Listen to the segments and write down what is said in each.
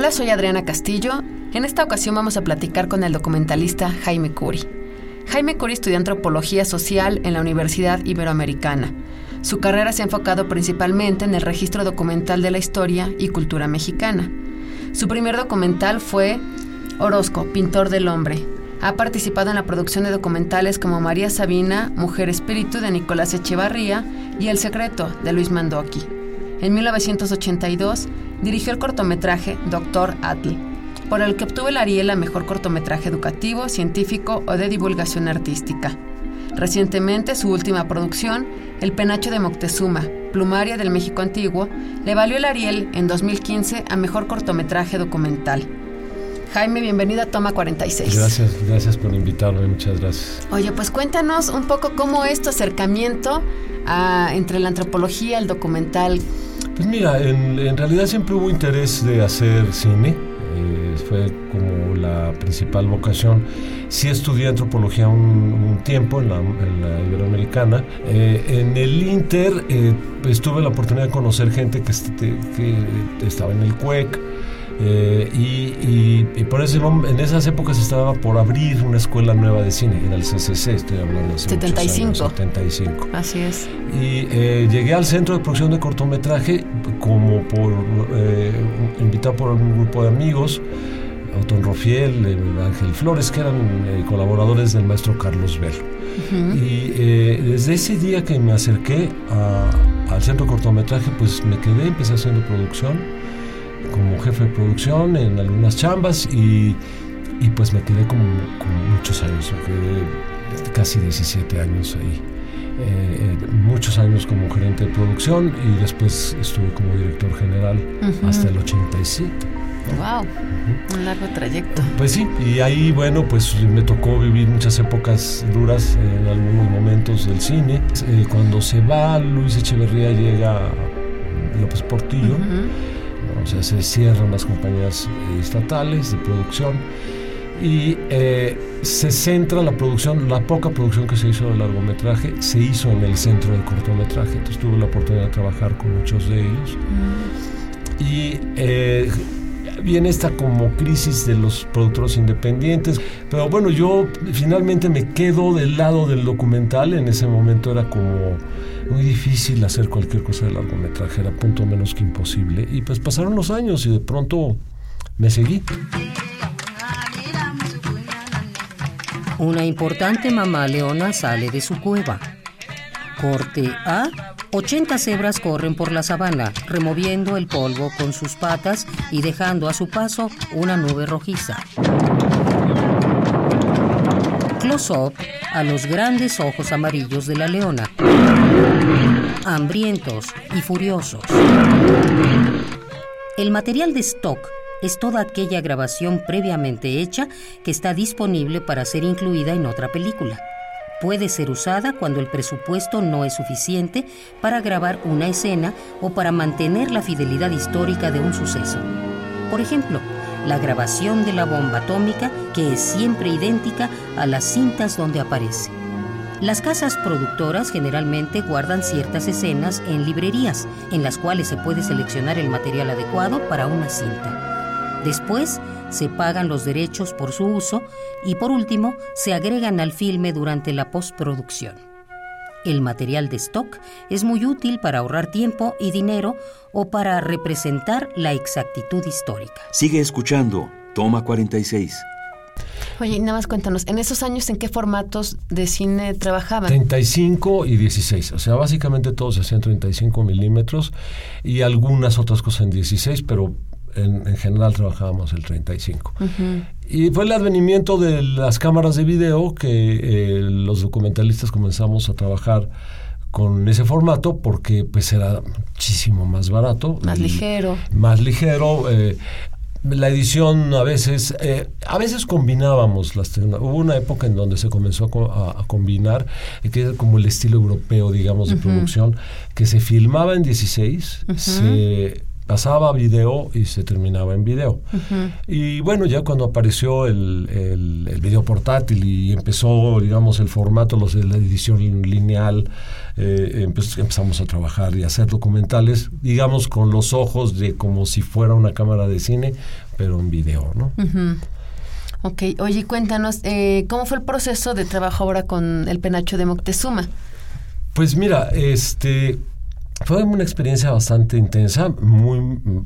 Hola, soy Adriana Castillo. En esta ocasión vamos a platicar con el documentalista Jaime Curi. Jaime Curi estudió antropología social en la Universidad Iberoamericana. Su carrera se ha enfocado principalmente en el registro documental de la historia y cultura mexicana. Su primer documental fue Orozco, Pintor del Hombre. Ha participado en la producción de documentales como María Sabina, Mujer Espíritu de Nicolás Echevarría y El Secreto de Luis Mandoki. En 1982 dirigió el cortometraje Doctor Atl, por el que obtuvo el Ariel a Mejor Cortometraje Educativo, Científico o de Divulgación Artística. Recientemente, su última producción, El Penacho de Moctezuma, Plumaria del México Antiguo, le valió el Ariel en 2015 a Mejor Cortometraje Documental. Jaime, bienvenida a Toma 46. Gracias, gracias por invitarme, muchas gracias. Oye, pues cuéntanos un poco cómo es tu acercamiento a, entre la antropología, el documental. Pues mira, en, realidad siempre hubo interés de hacer cine, eh, fue como la principal vocación. Sí estudié antropología un, tiempo en la, Iberoamericana. Eh, en el Inter eh, pues, tuve la oportunidad de conocer gente que, este, que estaba en el CUEC, eh, y, por eso en esas épocas estaba por abrir una escuela nueva de cine, en el CCC, estoy hablando de 75. 75. Así es. Y eh, llegué al centro de producción de cortometraje como por eh, invitado por un grupo de amigos, Otón Rofiel, Ángel Flores, que eran colaboradores del maestro Carlos Velo. Y desde ese día que me acerqué al centro de cortometraje, pues me quedé, empecé haciendo producción jefe de producción en algunas chambas y, y pues me quedé como, muchos años, me quedé casi 17 años ahí. Eh, eh, muchos años como gerente de producción y después estuve como director general hasta el 87. ¡Wow! Un largo trayecto. Pues sí, y ahí, bueno, pues me tocó vivir muchas épocas duras en algunos momentos del cine. Eh, cuando se va Luis Echeverría, llega López Portillo o sea, se cierran las compañías eh, estatales de producción y eh, se centra la producción, la poca producción que se hizo de largometraje se hizo en el centro del cortometraje, entonces tuve la oportunidad de trabajar con muchos de ellos. Mm. Y eh, viene esta como crisis de los productores independientes, pero bueno, yo finalmente me quedo del lado del documental, en ese momento era como muy difícil hacer cualquier cosa de largometraje, era punto menos que imposible. Y pues pasaron los años y de pronto me seguí. Una importante mamá leona sale de su cueva. Corte A. 80 cebras corren por la sabana, removiendo el polvo con sus patas y dejando a su paso una nube rojiza. Close-up a los grandes ojos amarillos de la leona, hambrientos y furiosos. El material de stock es toda aquella grabación previamente hecha que está disponible para ser incluida en otra película. Puede ser usada cuando el presupuesto no es suficiente para grabar una escena o para mantener la fidelidad histórica de un suceso. Por ejemplo, la grabación de la bomba atómica que es siempre idéntica a las cintas donde aparece. Las casas productoras generalmente guardan ciertas escenas en librerías, en las cuales se puede seleccionar el material adecuado para una cinta. Después, se pagan los derechos por su uso y por último, se agregan al filme durante la postproducción. El material de stock es muy útil para ahorrar tiempo y dinero o para representar la exactitud histórica. Sigue escuchando. Toma 46. Oye, nada más cuéntanos, en esos años, ¿en qué formatos de cine trabajaban? 35 y 16. O sea, básicamente todos hacían 35 milímetros y algunas otras cosas en 16, pero en, en general trabajábamos el 35. Y fue el advenimiento de las cámaras de video que eh, los documentalistas comenzamos a trabajar con ese formato porque pues era muchísimo más barato. Más y ligero. Más ligero. eh, la edición a veces, eh, a veces combinábamos las Hubo una época en donde se comenzó a, a- a combinar, eh, que era como el estilo europeo, digamos, de producción, que se filmaba en 16, se pasaba video y se terminaba en video. Y bueno, ya cuando apareció el, el, el video portátil y empezó, digamos, el formato, los de la edición lineal, eh, empe- empezamos a trabajar y a hacer documentales, digamos, con los ojos de como si fuera una cámara de cine, pero en video, ¿no? Ok, oye, cuéntanos, eh, ¿cómo fue el proceso de trabajo ahora con el penacho de Moctezuma? Pues mira, este fue una experiencia bastante intensa, muy mm,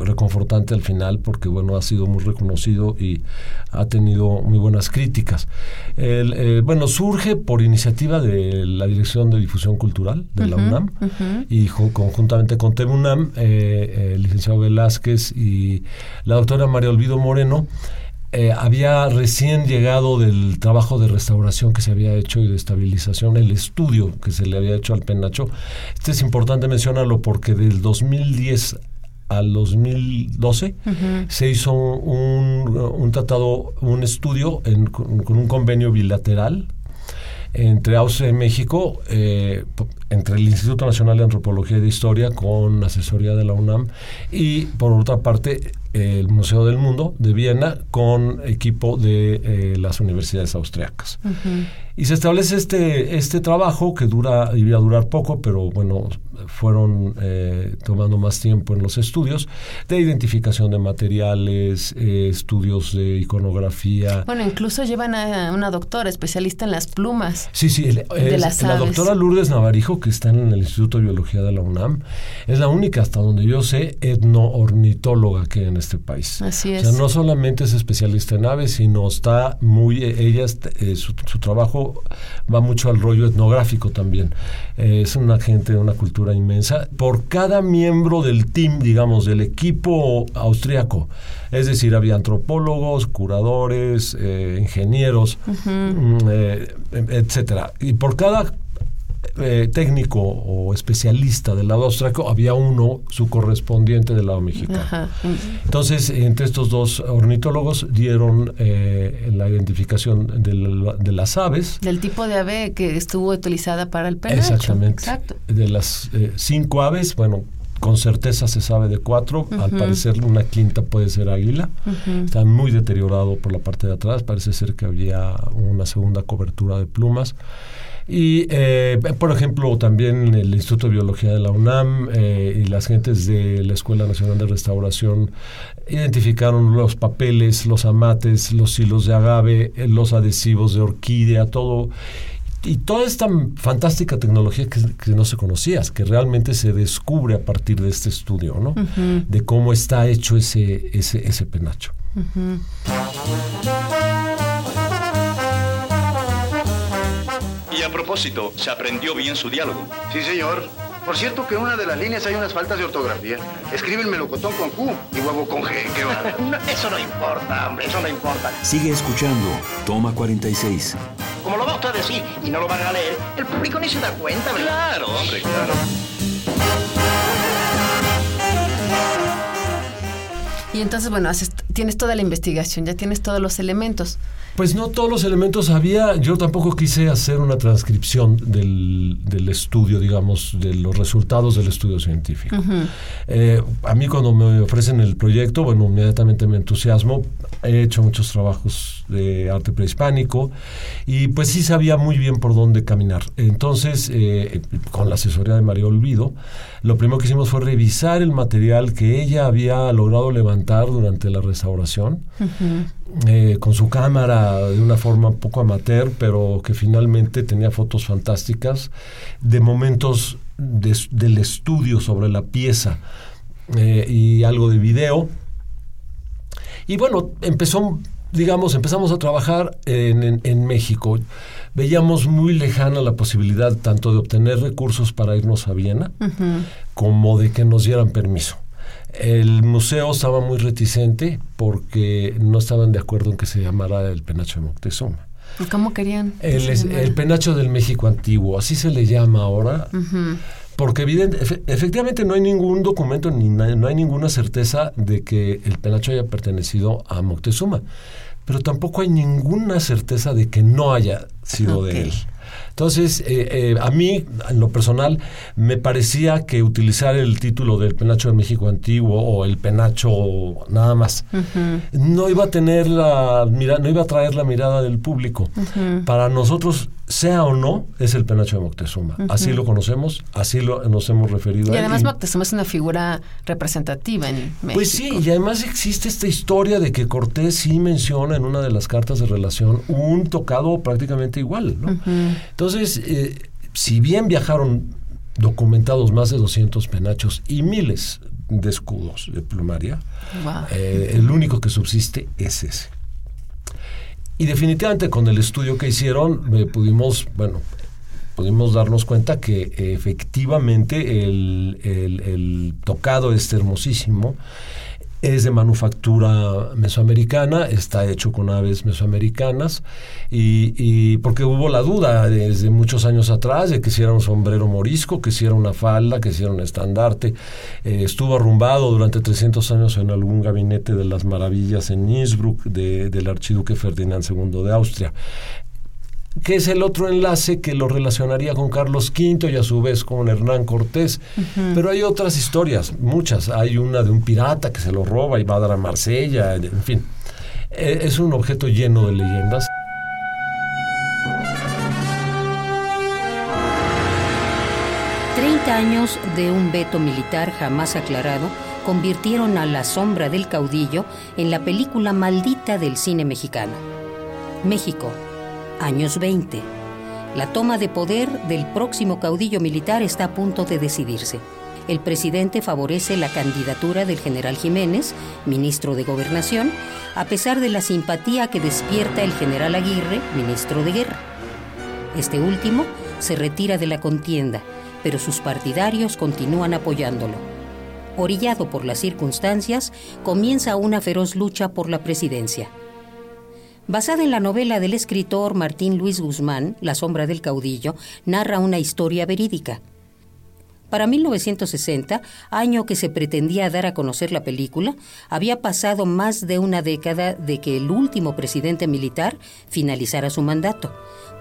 reconfortante al final porque bueno ha sido muy reconocido y ha tenido muy buenas críticas. El, eh, bueno surge por iniciativa de la Dirección de Difusión Cultural de la UNAM y conjuntamente con TEMUNAM, eh, el licenciado Velázquez y la doctora María Olvido Moreno eh, había recién llegado del trabajo de restauración que se había hecho y de estabilización, el estudio que se le había hecho al penacho. Este es importante mencionarlo porque del 2010 al 2012 se hizo un, un tratado, un estudio en- con, con un convenio bilateral entre Austria y México, eh, entre el Instituto Nacional de Antropología y de Historia con asesoría de la UNAM y por otra parte el Museo del Mundo de Viena con equipo de eh, las universidades austriacas. Y se establece este, este trabajo que dura, iba a durar poco, pero bueno, fueron eh, tomando más tiempo en los estudios de identificación de materiales, eh, estudios de iconografía, Bueno, incluso llevan a una doctora especialista en las plumas. Sí, sí, el- De es- las la doctora Lourdes Navarijo, que está en el Instituto de Biología de la UNAM, es la única, hasta donde yo sé, etnoornitóloga que hay en este país. Así O es. sea, no solamente es especialista en aves, sino está muy, eh, ella, est- eh, su, su trabajo va mucho al rollo etnográfico también. Eh, es una gente de una cultura inmensa. Por cada miembro del team, digamos, del equipo austríaco, es decir, había antropólogos, curadores, eh, ingenieros, eh, etcétera. Y por cada eh, técnico o especialista del lado austriaco había uno, su correspondiente del lado mexicano. Ajá. Entonces, entre estos dos ornitólogos dieron eh, la identificación de las aves. Del tipo de ave que estuvo utilizada para el penacho. Exactamente. Exacto. De las eh, cinco aves, bueno, con certeza se sabe de cuatro. Al parecer, una quinta puede ser águila. Está muy deteriorado por la parte de atrás. Parece ser que había una segunda cobertura de plumas. Y, eh, por ejemplo, también el Instituto de Biología de la UNAM eh, y las gentes de la Escuela Nacional de Restauración identificaron los papeles, los amates, los hilos de agave, eh, los adhesivos de orquídea, todo. Y toda esta fantástica tecnología que, que no se conocía, que realmente se descubre a partir de este estudio, ¿no? De cómo está hecho ese, ese, ese penacho. A propósito, ¿se aprendió bien su diálogo? Sí, señor. Por cierto que en una de las líneas hay unas faltas de ortografía. Escribe el melocotón con Q y huevo con G. Qué bárbaro. No, eso no importa, hombre, eso no importa. Sigue escuchando. Toma 46. Como lo va usted a decir y no lo van a leer, el público ni se da cuenta, ¿verdad? Claro, hombre, claro. Y entonces, bueno, haces- tienes toda la investigación, ya tienes todos los elementos. Pues no todos los elementos había. Yo tampoco quise hacer una transcripción del, del estudio, digamos, de los resultados del estudio científico. Eh, a mí cuando me ofrecen el proyecto, bueno, inmediatamente me entusiasmo. He hecho muchos trabajos de arte prehispánico y pues sí sabía muy bien por dónde caminar. Entonces, eh, con la asesoría de María Olvido, lo primero que hicimos fue revisar el material que ella había logrado levantar durante la restauración eh, con su cámara de una forma un poco amateur, pero que finalmente tenía fotos fantásticas de momentos de- del estudio sobre la pieza eh, y algo de video. Y bueno, empezó digamos, empezamos a trabajar en, en, México. Veíamos muy lejana la posibilidad tanto de obtener recursos para irnos a Viena como de que nos dieran permiso. El museo estaba muy reticente porque no estaban de acuerdo en que se llamara el penacho de Moctezuma. ¿Cómo querían? El, el, penacho del México antiguo, así se le llama ahora. Porque evidente, efectivamente no hay ningún documento ni no hay ninguna certeza de que el penacho haya pertenecido a Moctezuma. Pero tampoco hay ninguna certeza de que no haya sido de él. Entonces, eh, eh, a mí, en lo personal, me parecía que utilizar el título del penacho de México antiguo o el penacho nada más no iba a tener la mira, no iba a traer la mirada del público. Para nosotros sea o no, es el penacho de Moctezuma. Así lo conocemos, así lo, nos hemos referido y a él. además Moctezuma es una figura representativa en México. Pues sí, y además existe esta historia de que Cortés sí menciona en una de las cartas de relación un tocado prácticamente igual. ¿no? Entonces, eh, si bien viajaron documentados más de 200 penachos y miles de escudos de plumaria, eh, el único que subsiste es ese. Y definitivamente con el estudio que hicieron eh, pudimos, bueno, pudimos darnos cuenta que efectivamente el, el, tocado es hermosísimo es de manufactura mesoamericana, está hecho con aves mesoamericanas y, porque hubo la duda desde muchos años atrás de que si era un sombrero morisco, que si era una falda, que si era un estandarte. Eh, estuvo arrumbado durante 300 años en algún gabinete de las maravillas en Innsbruck del archiduque Ferdinand II de Austria que es el otro enlace que lo relacionaría con Carlos V y a su vez con Hernán Cortés. Pero hay otras historias, muchas. Hay una de un pirata que se lo roba y va a dar a Marsella, en fin. E, es un objeto lleno de leyendas. Treinta años de un veto militar jamás aclarado convirtieron a La sombra del caudillo en la película maldita del cine mexicano. México, años 20. La toma de poder del próximo caudillo militar está a punto de decidirse. El presidente favorece la candidatura del general Jiménez, ministro de Gobernación, a pesar de la simpatía que despierta el general Aguirre, ministro de Guerra. Este último se retira de la contienda, pero sus partidarios continúan apoyándolo. Orillado por las circunstancias, comienza una feroz lucha por la presidencia. Basada en la novela del escritor Martín Luis Guzmán, La sombra del caudillo, narra una historia verídica. Para 1960, año que se pretendía dar a conocer la película, había pasado más de una década de que el último presidente militar finalizara su mandato,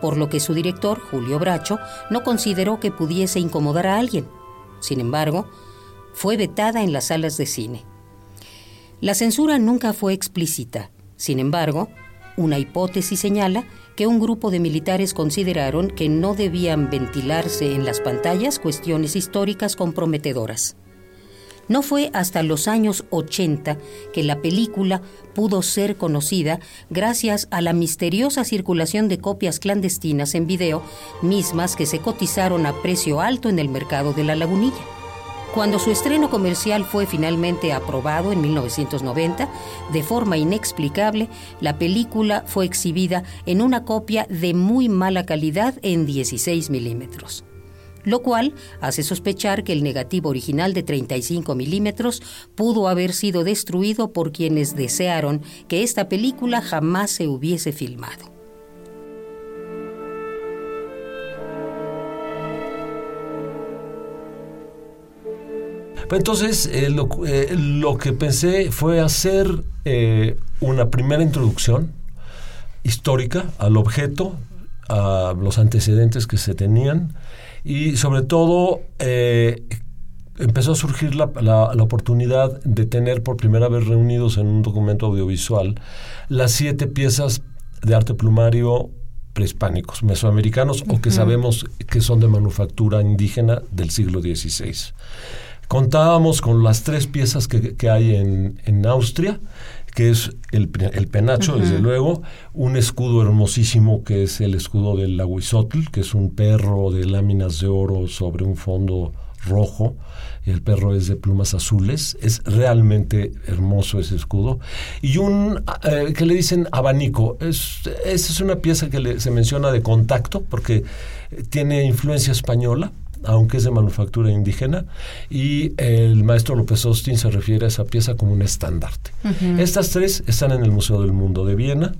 por lo que su director, Julio Bracho, no consideró que pudiese incomodar a alguien. Sin embargo, fue vetada en las salas de cine. La censura nunca fue explícita. Sin embargo, una hipótesis señala que un grupo de militares consideraron que no debían ventilarse en las pantallas cuestiones históricas comprometedoras. No fue hasta los años 80 que la película pudo ser conocida gracias a la misteriosa circulación de copias clandestinas en video, mismas que se cotizaron a precio alto en el mercado de la lagunilla. Cuando su estreno comercial fue finalmente aprobado en 1990, de forma inexplicable, la película fue exhibida en una copia de muy mala calidad en 16 milímetros lo cual hace sospechar que el negativo original de 35 milímetros pudo haber sido destruido por quienes desearon que esta película jamás se hubiese filmado. Entonces, eh, eh, lo, que pensé fue hacer eh, una primera introducción histórica al objeto, a los antecedentes que se tenían y sobre todo empezó a surgir la, la, oportunidad de tener por primera vez reunidos en un documento audiovisual las siete piezas de arte plumario prehispánicos, mesoamericanos o que sabemos que son de manufactura indígena del siglo XVI. Contábamos con las tres piezas que, hay en, Austria, que es el, penacho, desde luego, un escudo hermosísimo que es el escudo del Aguizotl, que es un perro de láminas de oro sobre un fondo rojo y el perro es de plumas azules. Es realmente hermoso ese escudo. Y un eh, que le dicen abanico. Es, esa es una pieza que se menciona de contacto porque tiene influencia española aunque es de manufactura indígena, y el maestro López Austin se refiere a esa pieza como un estandarte. Estas tres están en el Museo del Mundo de Viena,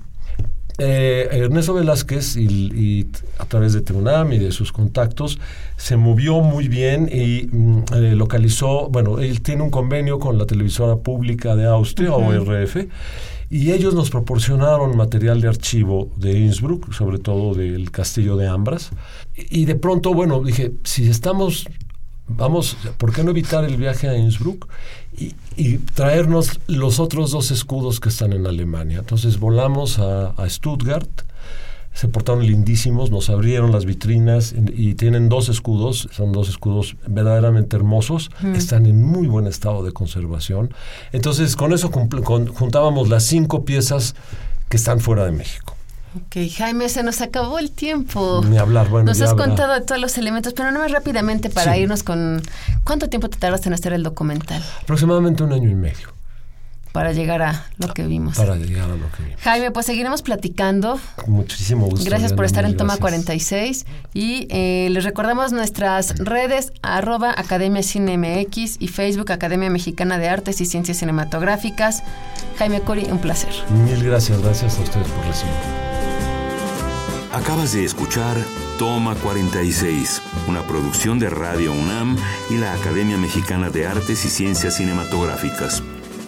eh, Ernesto Velázquez, y, a través de TEUNAM y de sus contactos, se movió muy bien y mm, eh, localizó, bueno, él tiene un convenio con la televisora pública de Austria, ORF, y ellos nos proporcionaron material de archivo de Innsbruck, sobre todo del castillo de Ambras. Y, de pronto, bueno, dije, si estamos vamos, ¿por qué no evitar el viaje a Innsbruck y, traernos los otros dos escudos que están en Alemania? Entonces volamos a, Stuttgart, se portaron lindísimos, nos abrieron las vitrinas y, tienen dos escudos, son dos escudos verdaderamente hermosos, están en muy buen estado de conservación. Entonces con eso juntábamos las cinco piezas que están fuera de México. Ok, Jaime, se nos acabó el tiempo. Ni hablar, bueno. Nos has contado todos los elementos, pero no más rápidamente para irnos con... ¿Cuánto tiempo te tardaste en hacer el documental? Aproximadamente un año y medio. Para llegar a lo que vimos. Para llegar a lo que vimos. Jaime, pues seguiremos platicando. muchísimo gusto. Gracias por estar en Toma 46. Y eh, les recordamos nuestras redes, arroba Academia Cine MX y Facebook Academia Mexicana de Artes y Ciencias Cinematográficas. Jaime Cori, un placer. Mil gracias, gracias a ustedes por recibirme. Acabas de escuchar Toma 46, una producción de Radio UNAM y la Academia Mexicana de Artes y Ciencias Cinematográficas.